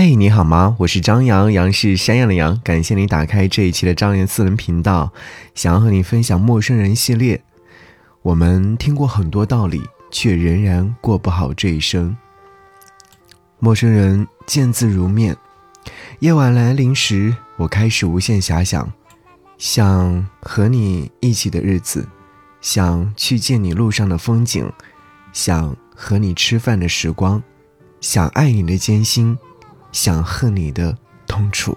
嘿，你好吗？我是张扬，杨是山羊的羊。感谢你打开这一期的张扬私人频道，想要和你分享陌生人系列。我们听过很多道理，却仍然过不好这一生。陌生人见字如面。夜晚来临时，我开始无限遐想，想和你一起的日子，想去见你路上的风景，想和你吃饭的时光，想爱你的艰辛。想恨你的痛楚。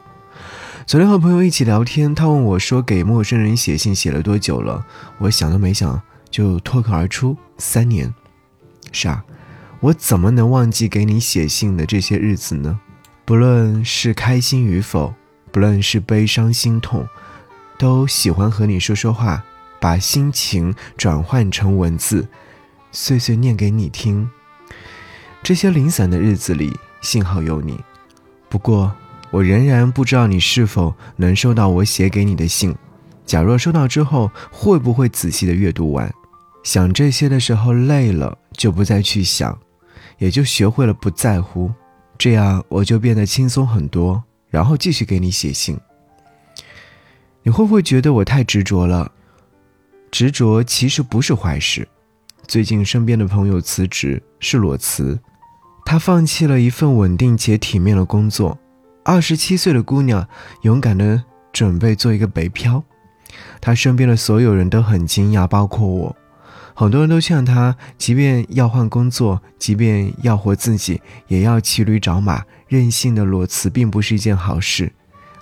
昨天和朋友一起聊天，他问我说：“给陌生人写信写了多久了？”我想都没想就脱口而出：“三年。”是啊，我怎么能忘记给你写信的这些日子呢？不论是开心与否，不论是悲伤心痛，都喜欢和你说说话，把心情转换成文字，碎碎念给你听。这些零散的日子里，幸好有你。不过，我仍然不知道你是否能收到我写给你的信。假若收到之后，会不会仔细的阅读完？想这些的时候累了，就不再去想，也就学会了不在乎。这样我就变得轻松很多，然后继续给你写信。你会不会觉得我太执着了？执着其实不是坏事。最近身边的朋友辞职，是裸辞。他放弃了一份稳定且体面的工作，二十七岁的姑娘勇敢的准备做一个北漂。他身边的所有人都很惊讶，包括我。很多人都劝他，即便要换工作，即便要活自己，也要骑驴找马。任性的裸辞并不是一件好事。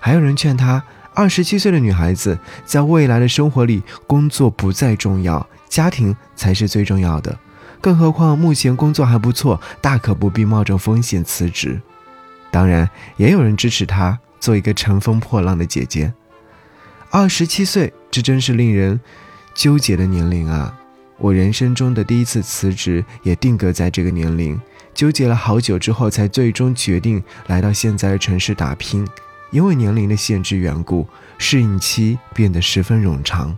还有人劝他，二十七岁的女孩子在未来的生活里，工作不再重要，家庭才是最重要的。更何况目前工作还不错，大可不必冒着风险辞职。当然，也有人支持她做一个乘风破浪的姐姐。二十七岁，这真是令人纠结的年龄啊！我人生中的第一次辞职也定格在这个年龄，纠结了好久之后，才最终决定来到现在的城市打拼。因为年龄的限制缘故，适应期变得十分冗长，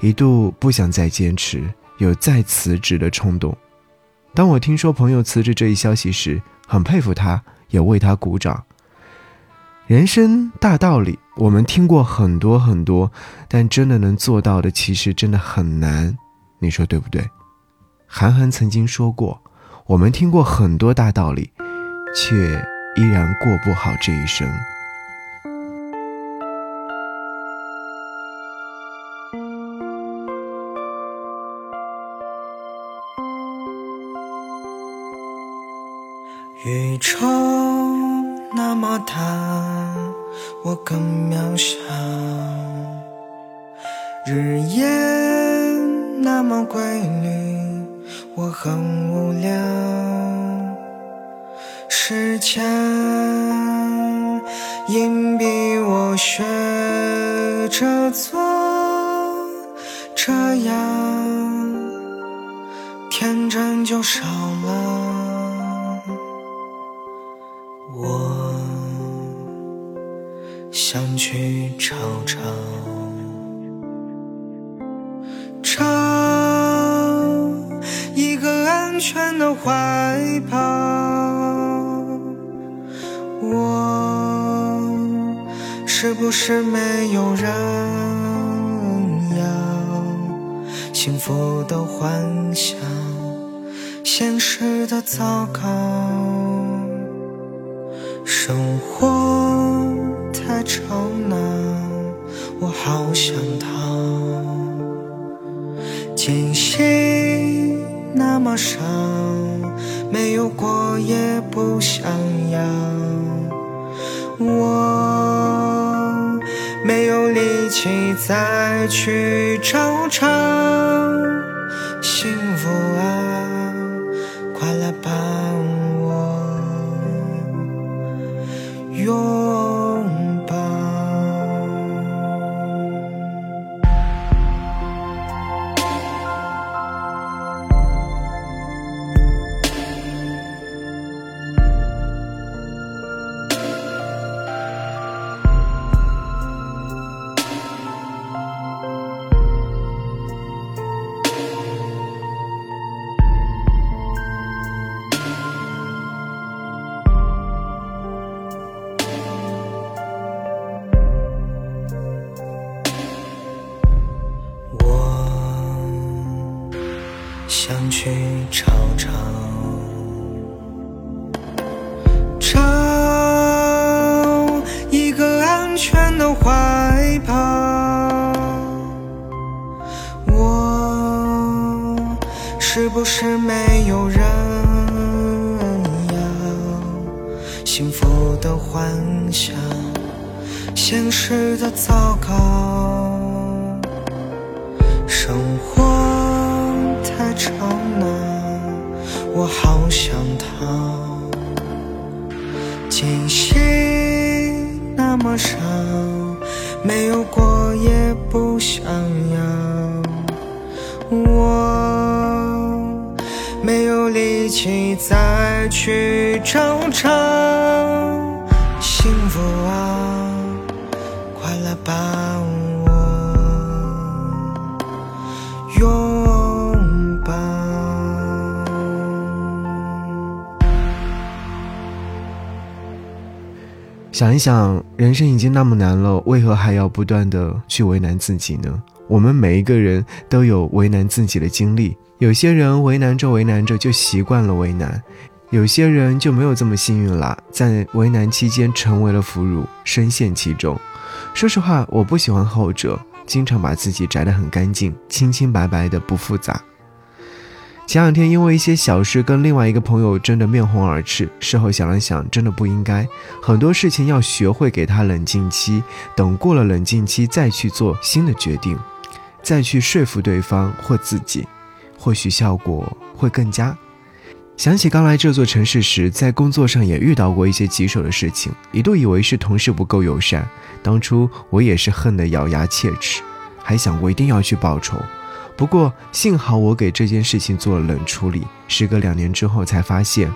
一度不想再坚持。有再辞职的冲动。当我听说朋友辞职这一消息时，很佩服他，也为他鼓掌。人生大道理，我们听过很多很多，但真的能做到的，其实真的很难。你说对不对？韩寒曾经说过：“我们听过很多大道理，却依然过不好这一生。”宇宙那么大，我更渺小；日夜那么规律，我很无聊。时间硬逼我学着做这样，天真就少了。我想去找找，找一个安全的怀抱。我是不是没有人要幸福的幻想，现实的糟糕？生活太吵闹，我好想逃。惊喜那么少，没有过也不想要。我没有力气再去找找拥不是没有人要幸福的幻想？现实的糟糕，生活太吵闹，我好想逃。惊喜那么少，没有过也不想要。有力气再去争吵，幸福啊！快来把我拥抱。想一想，人生已经那么难了，为何还要不断的去为难自己呢？我们每一个人都有为难自己的经历，有些人为难着为难着就习惯了为难，有些人就没有这么幸运啦，在为难期间成为了俘虏，深陷其中。说实话，我不喜欢后者，经常把自己摘得很干净，清清白白的，不复杂。前两天因为一些小事跟另外一个朋友争得面红耳赤，事后想了想，真的不应该。很多事情要学会给他冷静期，等过了冷静期再去做新的决定，再去说服对方或自己，或许效果会更佳。想起刚来这座城市时，在工作上也遇到过一些棘手的事情，一度以为是同事不够友善。当初我也是恨得咬牙切齿，还想过一定要去报仇。不过幸好我给这件事情做了冷处理，时隔两年之后才发现，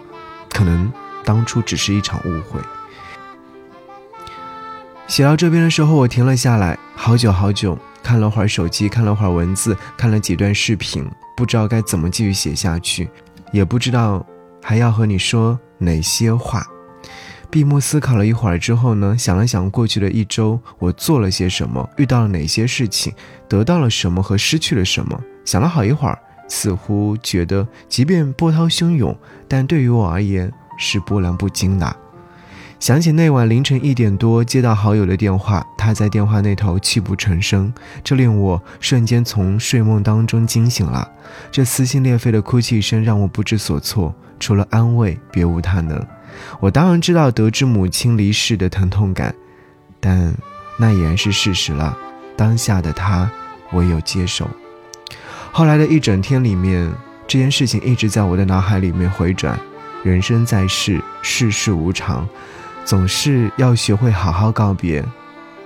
可能当初只是一场误会。写到这边的时候，我停了下来，好久好久，看了会儿手机，看了会儿文字，看了几段视频，不知道该怎么继续写下去，也不知道还要和你说哪些话。闭目思考了一会儿之后呢，想了想过去的一周我做了些什么，遇到了哪些事情，得到了什么和失去了什么。想了好一会儿，似乎觉得即便波涛汹涌，但对于我而言是波澜不惊的。想起那晚凌晨一点多接到好友的电话，他在电话那头泣不成声，这令我瞬间从睡梦当中惊醒了。这撕心裂肺的哭泣声让我不知所措，除了安慰别无他能。我当然知道得知母亲离世的疼痛感，但那已然是事实了。当下的他唯有接受。后来的一整天里面，这件事情一直在我的脑海里面回转。人生在世，世事无常。总是要学会好好告别，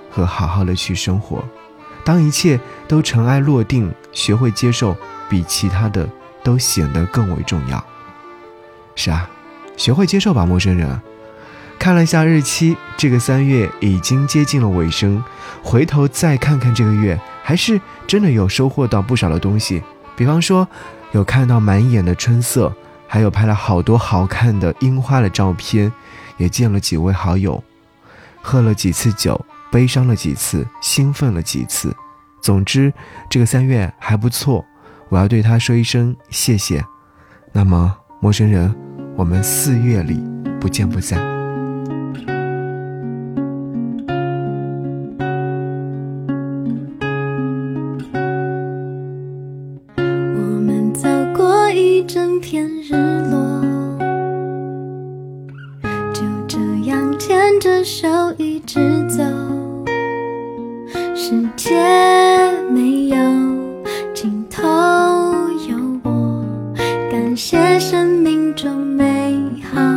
和好好的去生活。当一切都尘埃落定，学会接受，比其他的都显得更为重要。是啊，学会接受吧，陌生人。看了一下日期，这个三月已经接近了尾声。回头再看看这个月，还是真的有收获到不少的东西。比方说，有看到满眼的春色，还有拍了好多好看的樱花的照片。也见了几位好友，喝了几次酒，悲伤了几次，兴奋了几次。总之，这个三月还不错，我要对他说一声谢谢。那么，陌生人，我们四月里不见不散。我们走过一整片日命中美好。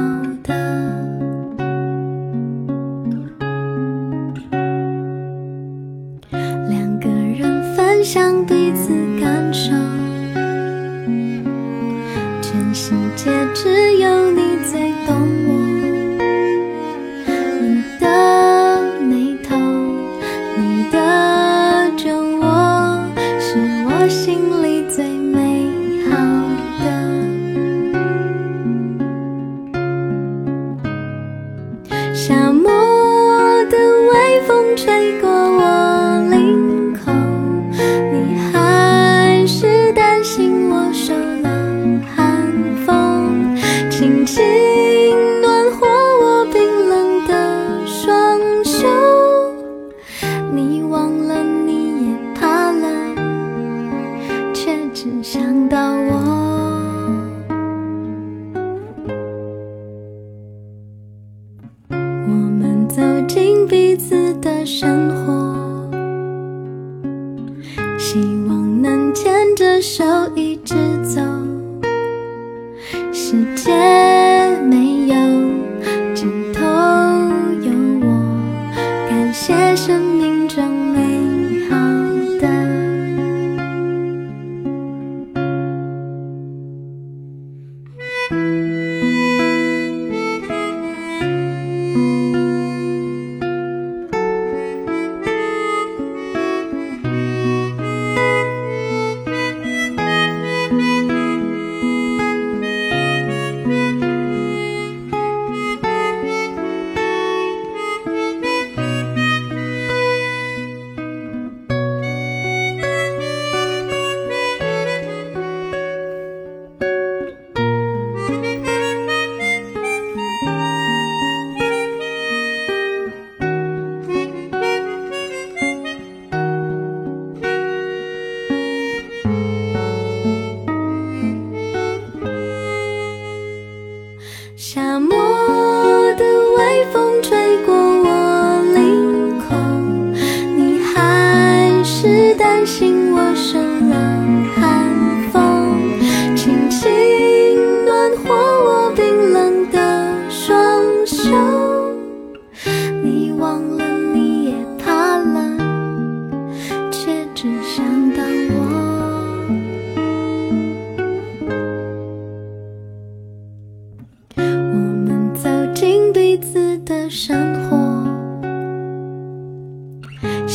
时间。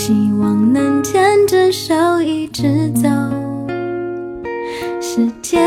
希望能牵着手一直走。世界